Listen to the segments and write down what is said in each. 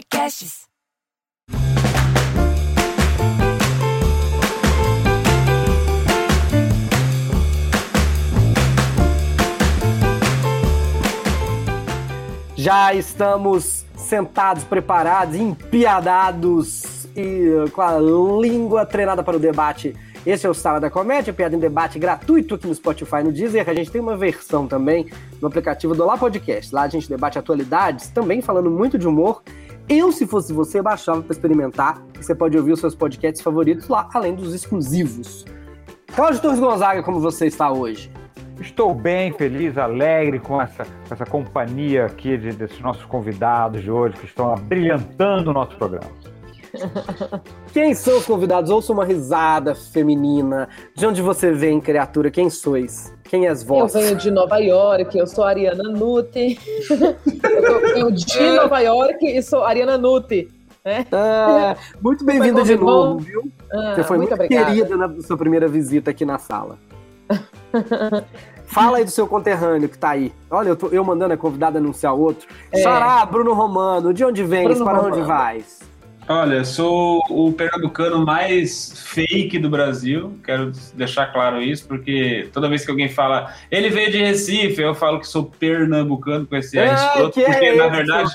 Podcasts. Já estamos sentados, preparados, empiadados e com a língua treinada para o debate. Esse é o Sala da Comédia, piada em debate gratuito aqui no Spotify no Deezer. A gente tem uma versão também no aplicativo do Lá Podcast. Lá a gente debate atualidades, também falando muito de humor. Eu, se fosse você, baixava para experimentar. Você pode ouvir os seus podcasts favoritos lá, além dos exclusivos. Cláudio Torres Gonzaga, como você está hoje? Estou bem, feliz, alegre com essa, com essa companhia aqui de, desses nossos convidados de hoje que estão brilhantando o nosso programa. Quem são os convidados? Ouça uma risada feminina. De onde você vem, criatura? Quem sois? Quem és vós? Eu venho de Nova York, eu sou Ariana Nutti. eu venho de Nova York e sou Ariana Nutti. Né? Ah, muito bem-vinda de novo, viu? Ah, você foi muito, muito querida na sua primeira visita aqui na sala. Fala aí do seu conterrâneo que tá aí. Olha, eu, tô, eu mandando a convidada anunciar outro. É. Xará, Bruno Romano, de onde vens? Bruno para Romano. onde vais? Olha, sou o pernambucano mais fake do Brasil, quero deixar claro isso, porque toda vez que alguém fala ele veio de Recife, eu falo que sou pernambucano com esse é, escroto, porque é na verdade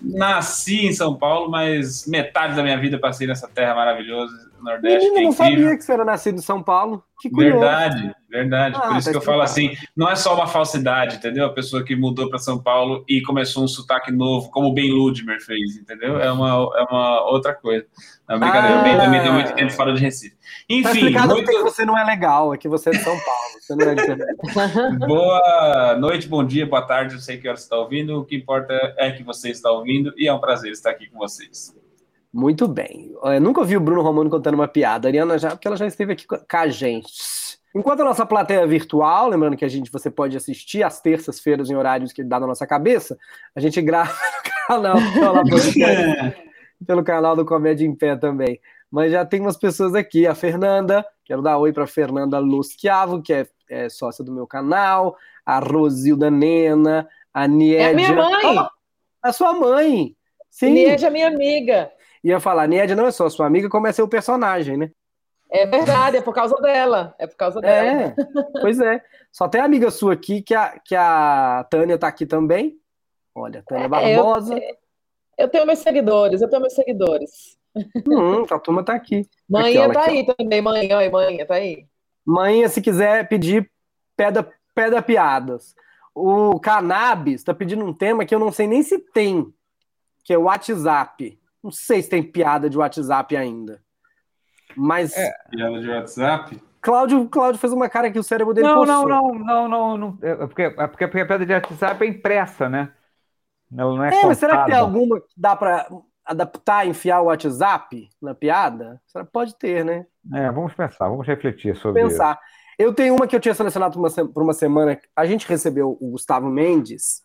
nasci em São Paulo, mas metade da minha vida passei nessa terra maravilhosa Nordeste. Eu não sabia que você era nascido em São Paulo. Que curioso. Verdade, verdade. Ah, Por isso tá que eu falo assim, não é só uma falsidade, entendeu? A pessoa que mudou para São Paulo e começou um sotaque novo, como o Ben Ludmer fez, entendeu? É uma, é uma outra coisa. Não, brincadeira, ah, o Ben também tem muito tempo fora de Recife. Enfim, tá explicado muito... que você não é legal, é que você é de São Paulo. Você não é de... boa noite, bom dia, boa tarde, eu sei que hora você está ouvindo, o que importa é que você está ouvindo e é um prazer estar aqui com vocês. Muito bem. Eu nunca ouvi o Bruno Romano contando uma piada. A Ariana já, porque ela já esteve aqui com a gente. Enquanto a nossa plateia é virtual, lembrando que a gente você pode assistir às terças-feiras em horários que dá na nossa cabeça, a gente grava no canal pelo canal do Comédia em Pé também. Mas já tem umas pessoas aqui, a Fernanda, quero dar oi para Fernanda Lusquiavo, que é, é, sócia do meu canal, a Rosilda Nena, a Niedia. É a minha mãe! Oh, a sua mãe! Sim. Niedia é minha amiga ia falar, Ned não é só sua amiga, como é seu personagem, né? É verdade, é por causa dela. É por causa dela. É, pois é. Só tem amiga sua aqui, que a, que a Tânia tá aqui também. Olha, Tânia é, Barbosa. Eu, eu, tenho meus seguidores, eu tenho meus seguidores. Hum, a turma tá aqui. Manhã aqui, tá aqui. aí também, manhã, oi, manhã, tá aí. Manhã, se quiser pedir, peda, peda piadas. O Cannabis tá pedindo um tema que eu não sei nem se tem, que é o WhatsApp. Não sei se tem piada de WhatsApp ainda. Mas. É, piada de WhatsApp? Cláudio, Cláudio fez uma cara que o cérebro dele não, não, não, não, não, não, é porque, é porque a piada de WhatsApp é impressa, né? Ela não é, é mas será que tem alguma que dá para adaptar, enfiar o WhatsApp na piada? Pode ter, né? É, vamos pensar, vamos refletir sobre pensar. isso. Eu tenho uma que eu tinha selecionado para uma, uma semana. A gente recebeu o Gustavo Mendes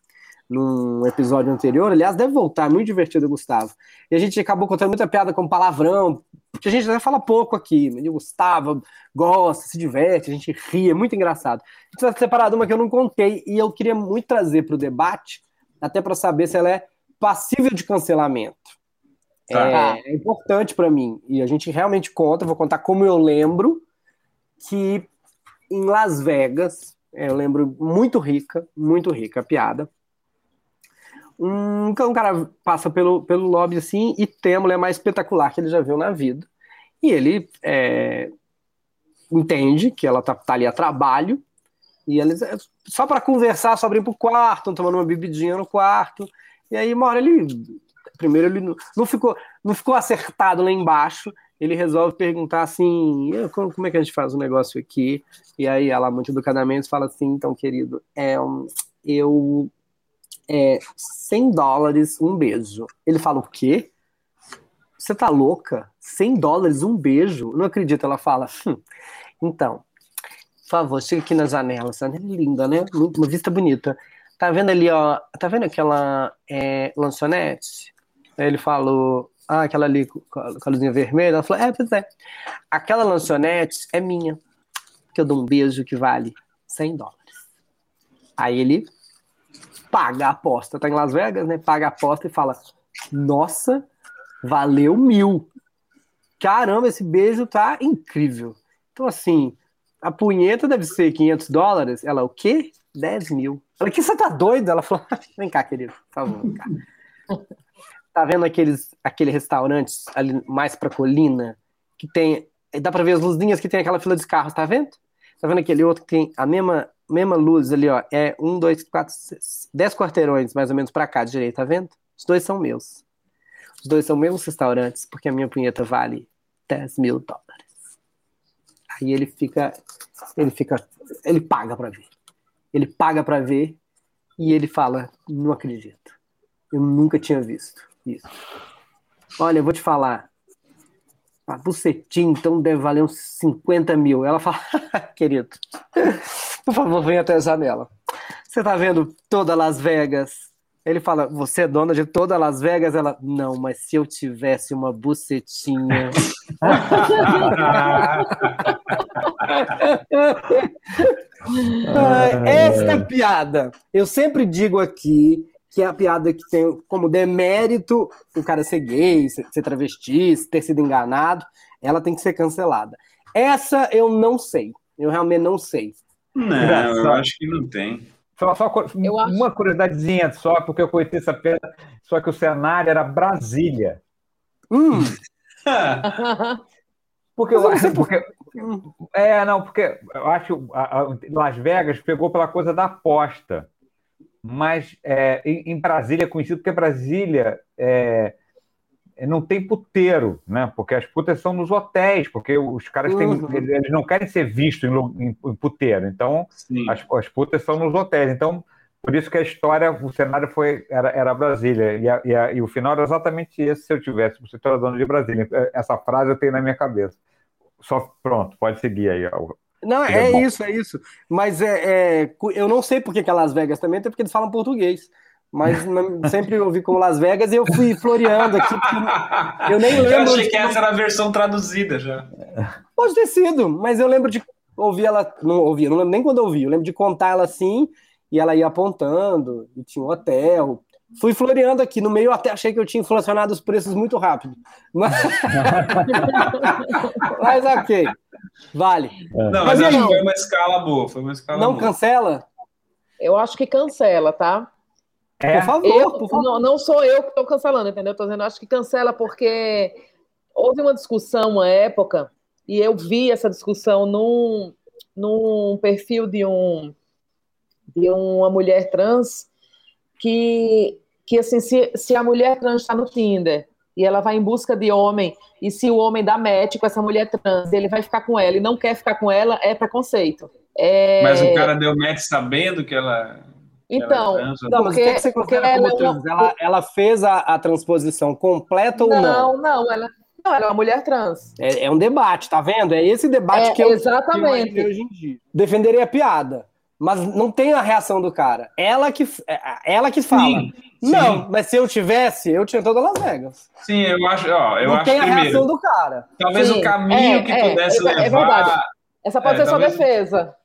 num episódio anterior. Aliás, deve voltar, é muito divertido, Gustavo. E a gente acabou contando muita piada com palavrão, que a gente até fala pouco aqui. O Gustavo gosta, se diverte, a gente ri, é muito engraçado. A gente vai separado uma que eu não contei e eu queria muito trazer para o debate, até para saber se ela é passível de cancelamento. Tá. É, é importante para mim. E a gente realmente conta, vou contar como eu lembro que em Las Vegas, é, eu lembro muito rica, muito rica a piada um, um cara passa pelo, pelo lobby assim e tem a mulher mais espetacular que ele já viu na vida. E ele é, entende que ela tá, tá, ali a trabalho e eles só para conversar, só abrir pro quarto, tomando uma bebidinha no quarto. E aí, uma hora ele primeiro ele não, não ficou não ficou acertado lá embaixo. Ele resolve perguntar assim: como é que a gente faz o um negócio aqui? E aí ela, muito educadamente, fala assim: então, querido, é, eu é 100 dólares um beijo. Ele fala, o quê? Você tá louca? 100 dólares um beijo? Não acredito. Ela fala, hum, então, por favor, chega aqui na janela. Essa é linda, né? Uma vista bonita. Tá vendo ali, ó? Tá vendo aquela é, lanchonete? Aí ele falou, ah, aquela ali com a luzinha vermelha. Ela falou, é, pois é. Aquela lanchonete é minha. Que eu dou um beijo que vale 100 dólares. Aí ele paga a aposta. Tá em Las Vegas, né? Paga a aposta e fala: Nossa, valeu mil. Caramba, esse beijo tá incrível. Então, assim, a punheta deve ser 500 dólares. Ela, o quê? 10 mil. Ela, que você tá doida? Ela falou, vem cá, querido, por favor, vem cá. Tá vendo aqueles aquele restaurantes ali mais pra colina que tem, dá pra ver as luzinhas que tem aquela fila de carros, tá vendo? Tá vendo aquele outro que tem a mesma mesma luz ali, ó, é um, dois, quatro, seis, dez quarteirões mais ou menos pra cá, direito, tá vendo? Os dois são meus. Os dois são meus restaurantes, porque a minha punheta vale 10 mil dólares. Aí ele fica, ele fica, ele paga pra ver. Ele paga pra ver e ele fala, não acredito. Eu nunca tinha visto isso. Olha, eu vou te falar, a bucetinha então deve valer uns 50 mil. Ela fala, querido, por favor, venha até a janela. Você tá vendo toda Las Vegas? Ele fala, você é dona de toda Las Vegas? Ela, não, mas se eu tivesse uma bucetinha. Esta piada, eu sempre digo aqui que é a piada que tem como demérito o cara ser gay, ser, ser travesti, ter sido enganado, ela tem que ser cancelada. Essa eu não sei, eu realmente não sei. Não, eu acho que não tem. Só, só uma curiosidadezinha só, porque eu conheci essa piada, só que o cenário era Brasília. Hum. porque eu acho. Porque, é, não, porque eu acho que Las Vegas pegou pela coisa da aposta mas é, em, Brasília é conhecido porque Brasília é, não tem puteiro, né? Porque as putas são nos hotéis, porque os caras têm, uhum. eles não querem ser vistos em, em, em puteiro, então as, as, putas são nos hotéis. Então, por isso que a história, o cenário foi era, era Brasília e, a, e, a, e, o final era exatamente esse. Se eu tivesse, você era dono de Brasília. Essa frase eu tenho na minha cabeça. Só pronto, pode seguir aí. Não, é, é isso, é isso. Mas é, é, eu não sei porque que é Las Vegas também, até porque eles falam português. Mas sempre ouvi como Las Vegas e eu fui floreando aqui. Eu nem lembro. Eu achei que essa era a versão traduzida já. Pode ter sido, mas eu lembro de ouvir ela. Não ouvi, não lembro nem quando eu ouvi. Eu lembro de contar ela assim e ela ia apontando, e tinha um hotel. Fui floreando aqui no meio, até achei que eu tinha inflacionado os preços muito rápido. Mas, mas ok. Vale. É. Não, mas, mas acho que foi uma escala boa. Foi uma escala não boa. cancela? Eu acho que cancela, tá? É. Por favor, eu, por favor. Não, não sou eu que estou cancelando, entendeu? Estou dizendo, acho que cancela porque houve uma discussão uma época e eu vi essa discussão num, num perfil de um de uma mulher trans que que assim se, se a mulher trans está no Tinder e ela vai em busca de homem, e se o homem dá match com essa mulher trans, ele vai ficar com ela e não quer ficar com ela, é preconceito. É... Mas o cara deu match sabendo que ela. Então, ela é não, porque, que, que você ela, não... ela, ela, fez a, a, transposição completa ou não? Não, não, ela, não, ela é uma mulher trans. É, é um debate, tá vendo? É esse debate é, que eu, exatamente. Que eu hoje em dia. Defenderia a piada mas não tem a reação do cara. Ela que, é, ela que fala. Sim, não, sim. mas se eu tivesse, eu tinha toda Las Vegas. Sim, eu acho, ó, eu não acho tem a primeiro, reação do cara. Talvez sim, o caminho é, que é, pudesse é, levar. É verdade. Essa pode é, ser talvez... sua defesa.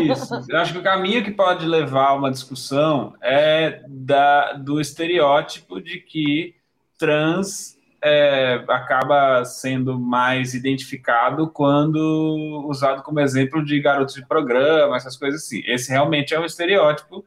Isso. Eu acho que o caminho que pode levar a uma discussão é da, do estereótipo de que trans é, acaba sendo mais identificado quando usado como exemplo de garotos de programa, essas coisas assim. Esse realmente é um estereótipo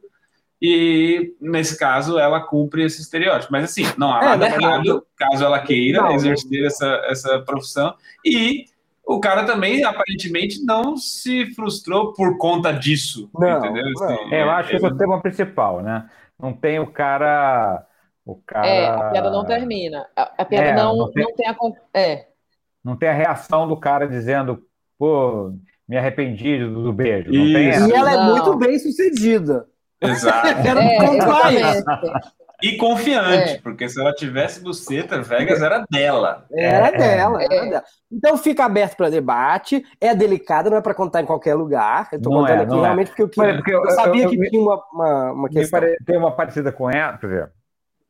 e, nesse caso, ela cumpre esse estereótipo. Mas, assim, não há é, nada né? errado, caso ela queira não, exercer essa, essa profissão. E o cara também, aparentemente, não se frustrou por conta disso, não, entendeu? Assim, é, eu acho que esse é o tema principal, né? Não tem o cara o cara... É, a piada não termina. A, a piada é, não, não, tem, não tem a. É. Não tem a reação do cara dizendo, pô, me arrependi do, do beijo. Não tem e ela é muito bem sucedida. Exato. é, e confiante, é. porque se ela tivesse buceta, Vegas era dela. Era é, dela, era dela. Então fica aberto para debate, é delicado, não é para contar em qualquer lugar. Eu tô não contando é, aqui realmente porque eu, queria, porque eu, eu sabia eu, que tinha uma, uma, uma questão. Tem uma parecida com ela, por exemplo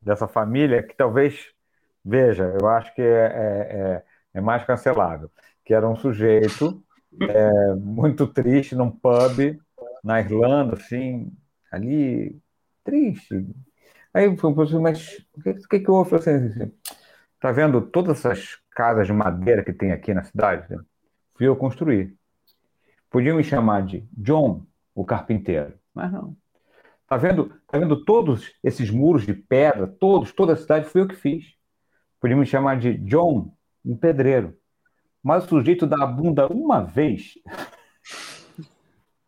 dessa família que talvez, veja, eu acho que é, é, é, é mais cancelável, que era um sujeito é, muito triste num pub na Irlanda, assim, ali, triste. Aí eu falei, mas o que, que, que eu vou fazer? Assim, tá vendo todas essas casas de madeira que tem aqui na cidade? Fui eu construir. Podiam me chamar de John, o carpinteiro, mas não. Tá vendo, tá vendo todos esses muros de pedra, todos, toda a cidade, fui eu que fiz. Podiam me chamar de John, um pedreiro. Mas o sujeito dá a bunda uma vez.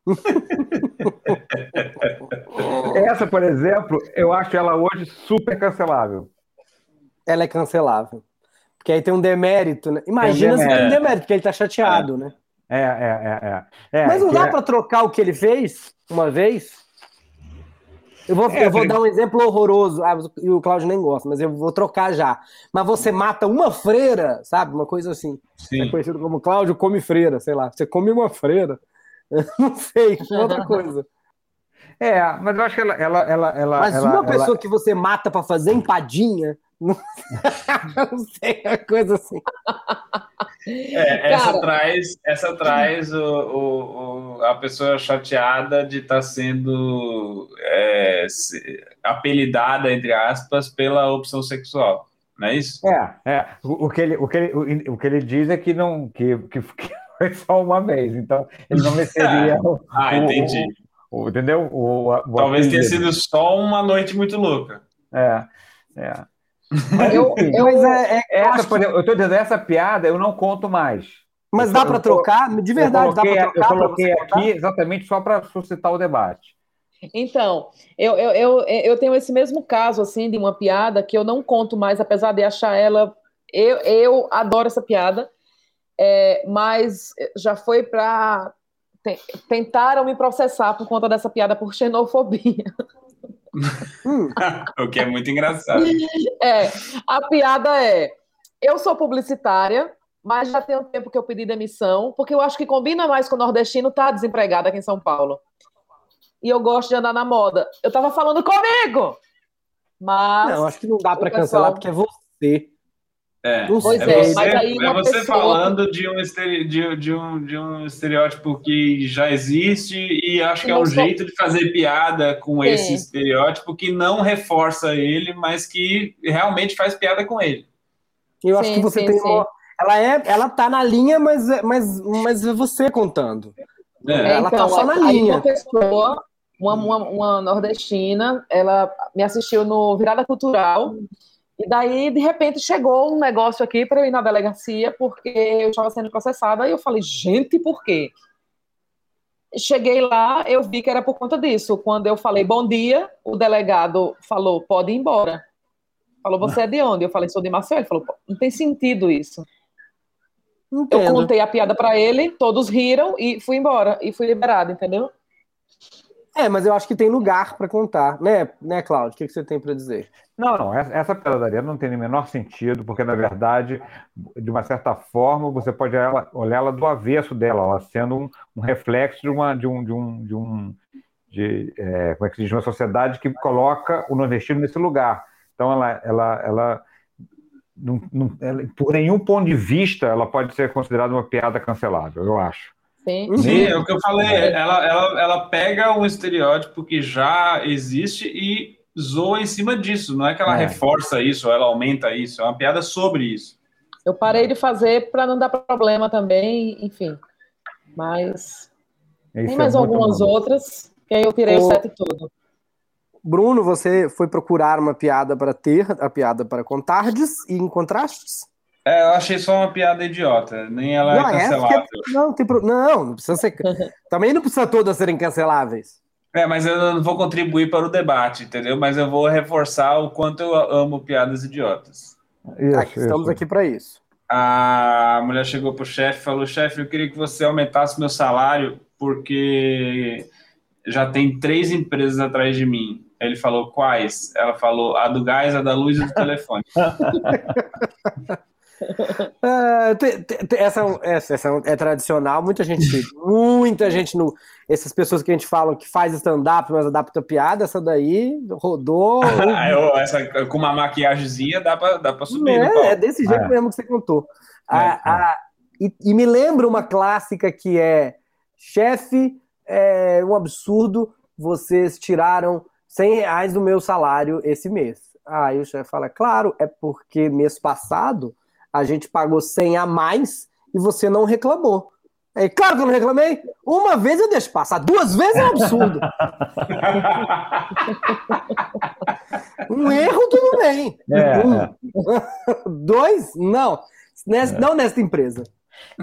Essa, por exemplo, eu acho ela hoje super cancelável. Ela é cancelável. Porque aí tem um demérito, né? Imagina se tem um demérito, porque ele tá chateado, é. né? É, é, é, é. Mas não dá é... para trocar o que ele fez uma vez? Eu vou, é, eu vou dar um exemplo horroroso. Ah, e o Cláudio nem gosta, mas eu vou trocar já. Mas você mata uma freira, sabe? Uma coisa assim. Sim. É conhecido como Cláudio come freira, sei lá. Você come uma freira. não sei, outra coisa. É, mas eu acho que ela. ela, ela, ela mas ela, uma pessoa que você mata para fazer empadinha. Não... não sei, é coisa assim. É, essa traz, essa traz o, o, o, a pessoa chateada de estar tá sendo é, apelidada, entre aspas, pela opção sexual. Não é isso? É, é. O, o, que, ele, o, que, ele, o, o que ele diz é que não. Que, que, que foi só uma vez, então ele não mereceria. ah, entendi. O, entendeu? O, o Talvez tenha sido só uma noite muito louca. É, é. Mas, eu, eu, mas é, é, essa, exemplo, eu estou dizendo, essa piada eu não conto mais. Mas dá para trocar? De verdade, eu coloquei, dá para trocar? Eu coloquei aqui exatamente só para suscitar o debate. Então, eu, eu, eu, eu tenho esse mesmo caso, assim, de uma piada que eu não conto mais, apesar de achar ela... Eu, eu adoro essa piada, é, mas já foi para tentaram me processar por conta dessa piada por xenofobia. o que é muito engraçado. É, a piada é: eu sou publicitária, mas já tem um tempo que eu pedi demissão, porque eu acho que combina mais com o nordestino estar tá desempregado aqui em São Paulo. E eu gosto de andar na moda. Eu tava falando comigo! Mas. Não, acho que não dá para pessoal... cancelar porque é você. É, pois é, é, você, é você pessoa... falando de um, de, de, um, de um estereótipo que já existe e acho que é um sou... jeito de fazer piada com Sim. esse estereótipo que não reforça ele, mas que realmente faz piada com ele. Eu acho sim, que você sim, tem sim. uma. Ela, é, ela tá na linha, mas, mas, mas é você contando. É. Ela tá então, tá só na linha. Uma pessoa, uma, uma, uma nordestina, ela me assistiu no Virada Cultural e daí, de repente, chegou um negócio aqui para eu ir na delegacia, porque eu estava sendo processada, e eu falei, gente, por quê? Cheguei lá, eu vi que era por conta disso. Quando eu falei bom dia, o delegado falou, pode ir embora. Falou, você é de onde? Eu falei, sou de Maceió. Ele falou, não tem sentido isso. Entendo. Eu contei a piada para ele, todos riram e fui embora. E fui liberado, entendeu? É, mas eu acho que tem lugar para contar, né, né, Cláudio? O que, que você tem para dizer? Não, não, essa pedadaria não tem o menor sentido, porque, na verdade, de uma certa forma, você pode olhar ela do avesso dela, ela sendo um, um reflexo de uma, de um, de um, de um de, é, como é que se diz, uma sociedade que coloca o nordestino nesse lugar. Então, ela, ela, ela, não, não, ela, por nenhum ponto de vista, ela pode ser considerada uma piada cancelável, eu acho. Sim. Sim, é o que eu falei. Ela, ela, ela pega um estereótipo que já existe e zoa em cima disso. Não é que ela é. reforça isso, ou ela aumenta isso. É uma piada sobre isso. Eu parei de fazer para não dar problema também, enfim. Mas Isso tem é mais é algumas bom. outras que aí eu tirei o, o set todo. Bruno, você foi procurar uma piada para ter, a piada para contardes e encontrastes? É, eu achei só uma piada idiota. Nem ela é não, é cancelável. É, não, tem pro... não, não precisa ser. Também não precisa todas serem canceláveis. É, mas eu não vou contribuir para o debate, entendeu? Mas eu vou reforçar o quanto eu amo piadas idiotas. Isso, aqui, estamos isso. aqui para isso. A mulher chegou para o chefe e falou: chefe, eu queria que você aumentasse meu salário, porque já tem três empresas atrás de mim. Ele falou: quais? Ela falou: a do gás, a da luz e do telefone. Uh, essa, essa, essa, é tradicional, muita gente, muita gente no. Essas pessoas que a gente fala que faz stand-up, mas adapta piada, essa daí rodou. Ah, essa, com uma maquiagemzinha dá pra, dá pra subir. É, é desse jeito é. mesmo que você contou. É, a, a, e, e, me lembra uma clássica que é chefe, é um absurdo, vocês tiraram 100 reais do meu salário esse mês. Aí o chefe fala, claro, é porque mês passado a gente pagou 100 a mais e você não reclamou. É claro que eu não reclamei. Uma vez eu deixo passar, duas vezes é um absurdo. um erro, tudo bem. É, um, é. Dois, não. Nessa, é. Não nessa empresa.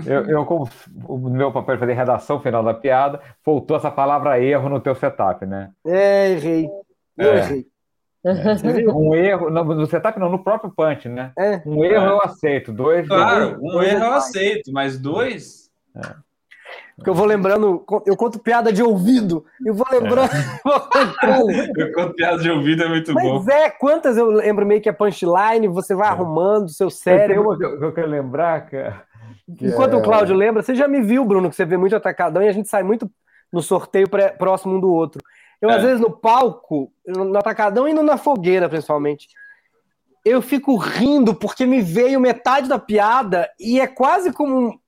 Eu, eu, como o meu papel de fazer redação final da piada, faltou essa palavra erro no teu setup, né? É, errei. Eu é. errei. É. Um erro, no, no setup não, no próprio punch, né? É. Um erro eu aceito, dois. Claro, dois, um dois erro eu aceito, mas dois. É. Porque eu vou lembrando, eu conto piada de ouvido, eu vou lembrando. É. eu conto piada de ouvido, é muito Mas bom. Mas é, quantas eu lembro meio que é punchline, você vai é. arrumando seu cérebro. Que eu quero lembrar, cara. Enquanto é... o Cláudio lembra, você já me viu, Bruno, que você vê muito atacadão e a gente sai muito no sorteio pré, próximo um do outro. Eu, é. às vezes, no palco, no atacadão e na fogueira, principalmente, eu fico rindo porque me veio metade da piada e é quase como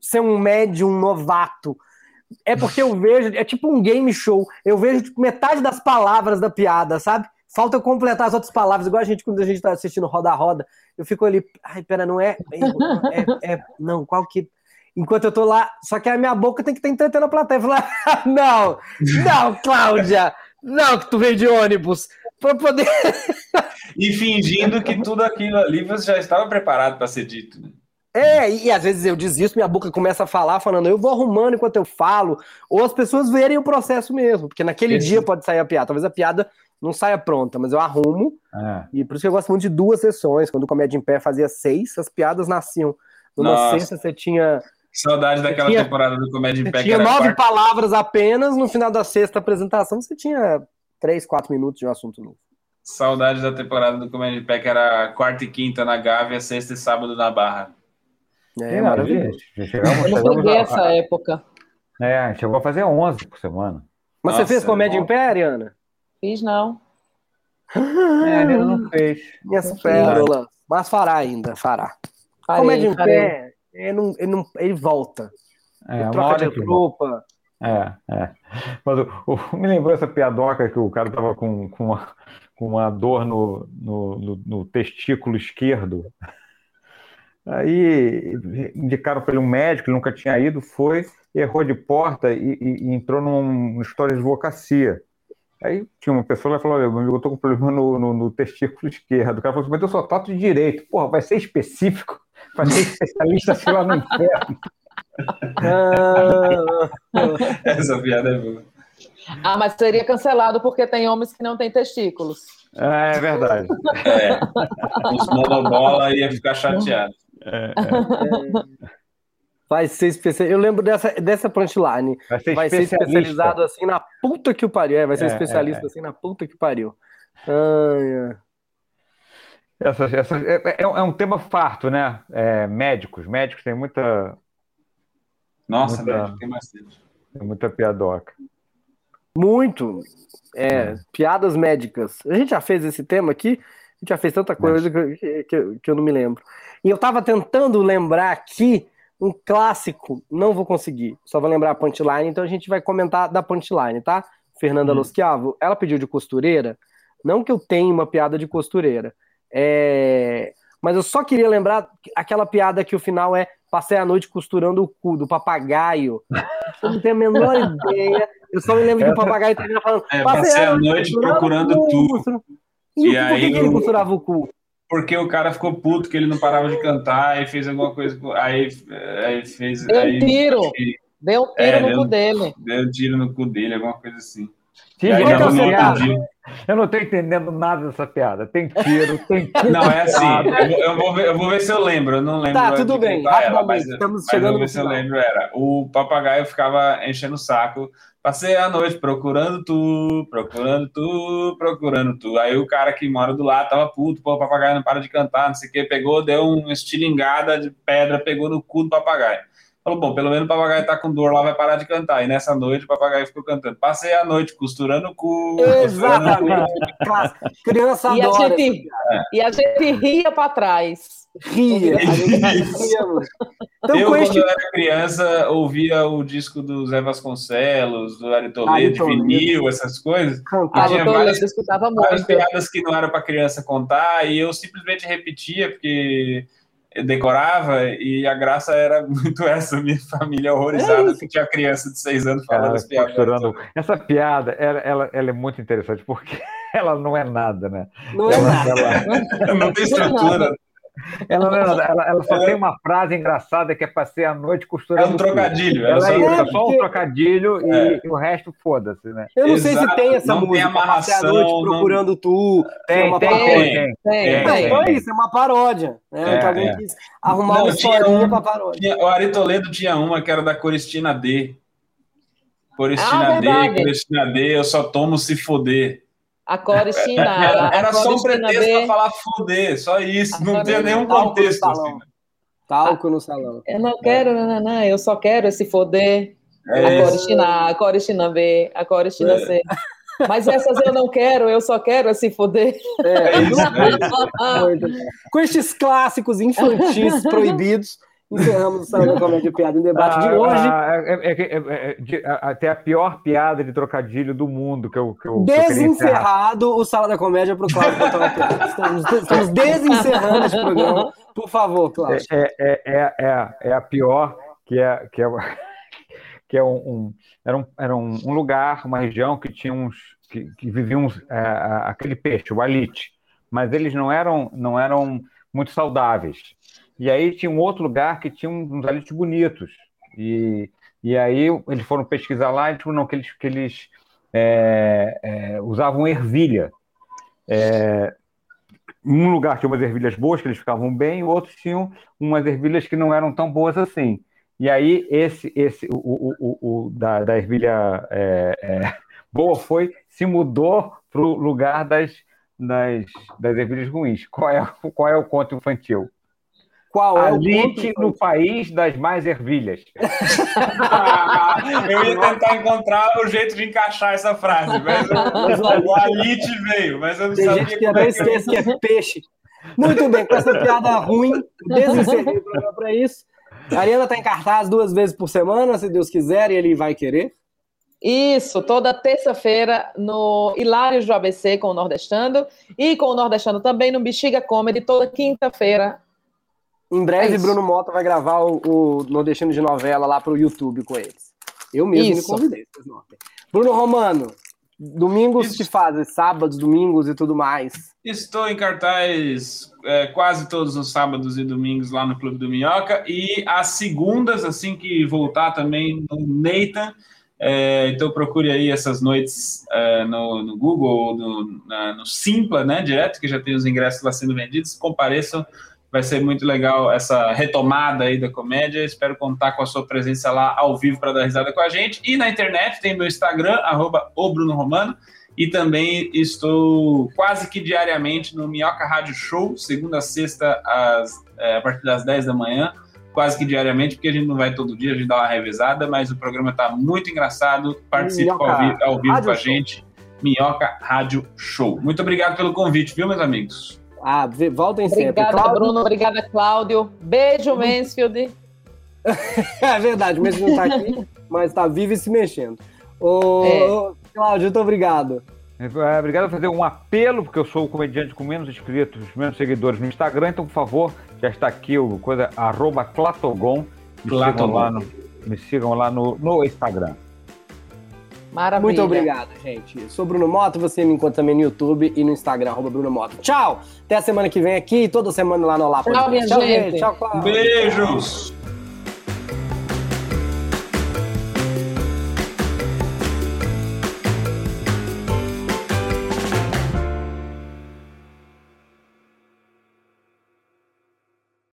ser um médium novato. É porque eu vejo, é tipo um game show. Eu vejo tipo, metade das palavras da piada, sabe? Falta eu completar as outras palavras, igual a gente quando a gente tá assistindo Roda a Roda. Eu fico ali, ai, pera, não é, é, é, não, qual que. Enquanto eu tô lá, só que a minha boca tem que estar entretendo a plateia. Falar, não, não, Cláudia, não, que tu veio de ônibus, para poder. e fingindo que tudo aquilo ali você já estava preparado para ser dito. Né? É, e, e às vezes eu desisto, minha boca começa a falar, falando, eu vou arrumando enquanto eu falo, ou as pessoas verem o processo mesmo, porque naquele Esse... dia pode sair a piada, talvez a piada não saia pronta, mas eu arrumo, é. e por isso que eu gosto muito de duas sessões, quando o Comédia em Pé fazia seis, as piadas nasciam. Numa Nossa. sexta você tinha... Saudade daquela tinha, temporada do Comédia em Pé. Tinha nove palavras apenas, no final da sexta apresentação você tinha três, quatro minutos de um assunto novo. Saudade da temporada do Comédia em Pé, que era quarta e quinta na Gávea, sexta e sábado na Barra. É, é maravilhoso. Chegamos, eu não peguei essa época. É, chegou a fazer 11 por semana. Mas Nossa, você fez comédia em pé, Ariana? Fiz, não. É, não fez. Minhas pérolas. Mas fará ainda, fará. Farei, comédia em farei. pé, ele, não, ele, não, ele volta. É, ele troca de roupa. É, é. Mas o, o, me lembrou essa piadoca que o cara tava com, com, uma, com uma dor no, no, no, no testículo esquerdo. Aí indicaram para ele um médico, ele nunca tinha ido, foi, errou de porta e, e, e entrou numa história de advocacia. Aí tinha uma pessoa lá e falou: Olha, meu amigo, eu tô com problema no, no, no, testículo esquerdo. O cara falou assim: Mas eu só tato de direito. Porra, vai ser específico? Vai ser especialista, sei lá, no inferno. Essa piada é boa. Ah, mas seria cancelado porque tem homens que não têm testículos. É, é verdade. É. Os monobola ia ficar chateado. É, é. Vai ser especial. Eu lembro dessa, dessa punchline. Vai ser, vai ser especializado assim na puta que o pariu. É, vai ser é, especialista é, assim na puta que pariu. Ai, essa, essa, é, é, um tema farto, né? médicos. Médicos tem muita. Nossa, muita, médico tem bastante. Tem muita piadoca. Muito. É, piadas médicas. A gente já fez esse tema aqui. A gente já fez tanta coisa que, que, que eu não me lembro. E eu estava tentando lembrar aqui um clássico, não vou conseguir, só vou lembrar a punchline, então a gente vai comentar da punchline, tá? Fernanda hum. Loschiavo, ela pediu de costureira, não que eu tenha uma piada de costureira, é... mas eu só queria lembrar aquela piada que o final é passei a noite costurando o cu do papagaio. Eu não tenho a menor ideia. Eu só me lembro que o papagaio termina falando. É, passei a noite procurando tu. E, e aí, por que ele costurava o cu? porque o cara ficou puto que ele não parava de cantar e fez alguma coisa. Aí, aí fez. Deu aí, um tiro. Deu um tiro é, no deu, cu dele. Deu um tiro no cu dele, alguma coisa assim. Sim, aí, não, não, eu não estou entendendo nada dessa piada. Tem tiro, tem tiro. Não, é assim. Eu, eu, vou ver, eu vou ver se eu lembro. Eu não lembro. Tá, tudo bem. Ela, mas, Estamos mas chegando eu vou ver se eu lembro. Era. O papagaio ficava enchendo o saco Passei a noite procurando tu, procurando tu, procurando tu. Aí o cara que mora do lado tava puto, pô, o papagaio não para de cantar, não sei o que, pegou, deu uma estilingada de pedra, pegou no cu do papagaio. Falou, bom, pelo menos o papagaio tá com dor lá, vai parar de cantar. E nessa noite o papagaio ficou cantando. Passei a noite costurando o cu. Exatamente. Criança e adora. A gente, e a gente ria para trás. Ria. Então, eu, este... quando eu era criança, ouvia o disco do Zé Vasconcelos, do Ari Toledo, de vinil, essas coisas. Ah, tinha várias, escutava várias muito. piadas que não eram para criança contar, e eu simplesmente repetia, porque decorava e a graça era muito essa, minha família horrorizada, é que tinha criança de seis anos falando Cara, as piadas. Essa piada, ela, ela, ela, é muito interessante, porque ela não é nada, né? Não é ela, nada. Ela, não tem estrutura. Ela, não é ela, ela só é. tem uma frase engraçada que é passei a noite costurando. É um trocadilho. Ela, ela é só um trocadilho é. e o resto foda-se, né? Eu não Exato. sei se tem essa não música. Tem amarração, passei a noite procurando não... tu. Tem, é uma tem, paródia. tem, tem, tem, tem, Não, é isso, é uma paródia. Né? que alguém quis arrumar uma historinha um, pra paródia. Tinha, o Ari Toledo tinha uma que era da Coristina D. Coristina ah, D, Coristina D, eu só tomo se foder. A Coristina. Era, era só um pretexto para falar foder, só isso. A não tinha nenhum contexto. Assim. Talco no salão. Eu não quero, não, não, não, eu só quero esse foder. É a Coristina A, a Coristina B, a Coristina é. C. Mas essas eu não quero, eu só quero esse foder. É, é isso, é isso. Com estes clássicos infantis proibidos, Encerramos o Salão da Comédia Piada em debate ah, de hoje. Ah, é, é, é, até a pior piada de trocadilho do mundo que eu. Que eu Desencerrado que eu o Sala da Comédia para o Cláudio botar. Estamos, estamos desencerrando esse programa. Por favor, Cláudio. É, é, é, é, a pior, que é, que é, que é um, um, era, um, era um, lugar, uma região que tinha uns. que, que viviam uns, aquele peixe, o alite. Mas eles não eram, não eram muito saudáveis. E aí tinha um outro lugar que tinha uns alitos bonitos. E, e aí eles foram pesquisar lá e não, que eles, que eles é, é, usavam ervilha. É, um lugar tinha umas ervilhas boas, que eles ficavam bem, outros tinham umas ervilhas que não eram tão boas assim. E aí esse, esse o, o, o, o da, da ervilha é, é, boa foi, se mudou para o lugar das, das, das ervilhas ruins. Qual é, qual é o conto infantil? Qual é Alite no país das mais ervilhas. eu ia tentar encontrar o jeito de encaixar essa frase, mas, mas o Alite veio, mas eu não Tem sabia gente que até esquece que é peixe. Muito bem, com essa piada ruim, desencerrei o programa para isso. A Ariana está em cartaz duas vezes por semana, se Deus quiser, e ele vai querer. Isso, toda terça-feira no Hilários do ABC com o Nordestando e com o Nordestando também no Bexiga Comedy, toda quinta-feira em breve, é Bruno Mota vai gravar o, o Nordestino de Novela lá pro YouTube com eles. Eu mesmo isso. me convidei, vocês notem. Bruno Romano, domingos isso. que fazem? Sábados, domingos e tudo mais. Estou em cartaz é, quase todos os sábados e domingos lá no Clube do Minhoca. E às segundas, assim que voltar também no Nathan. É, então procure aí essas noites é, no, no, Google ou no, no Simpla, né? Direto, que já tem os ingressos lá sendo vendidos. Compareçam Vai ser muito legal essa retomada aí da comédia. Espero contar com a sua presença lá ao vivo para dar risada com a gente. E na internet tem meu Instagram, arroba Romano. E também estou quase que diariamente no Minhoca Rádio Show, segunda a sexta, às, é, a partir das 10 da manhã. Quase que diariamente, porque a gente não vai todo dia, a gente dá uma revisada, mas o programa está muito engraçado. Participe ao vivo, ao vivo com a gente. Minhoca Rádio Show. Muito obrigado pelo convite, viu, meus amigos? Ah, voltem sempre. Obrigada. Bruno. Obrigada, Cláudio. Beijo, Mansfield. é verdade, o Mansfield não está aqui, mas está vivo e se mexendo. Ô, é. Cláudio, muito obrigado. É, obrigado por fazer um apelo, porque eu sou o comediante com menos inscritos, menos seguidores no Instagram, então, por favor, já está aqui o coisa, arroba Clatogon. Me sigam lá no, me sigam lá no, no Instagram. Maravilha. Muito obrigado, gente. Sou Bruno Moto, você me encontra também no YouTube e no Instagram, arroba Bruno Moto. Tchau! Até a semana que vem aqui, toda semana lá no Olá Tchau, minha Tchau, gente. Tchau, Cláudio. Beijos!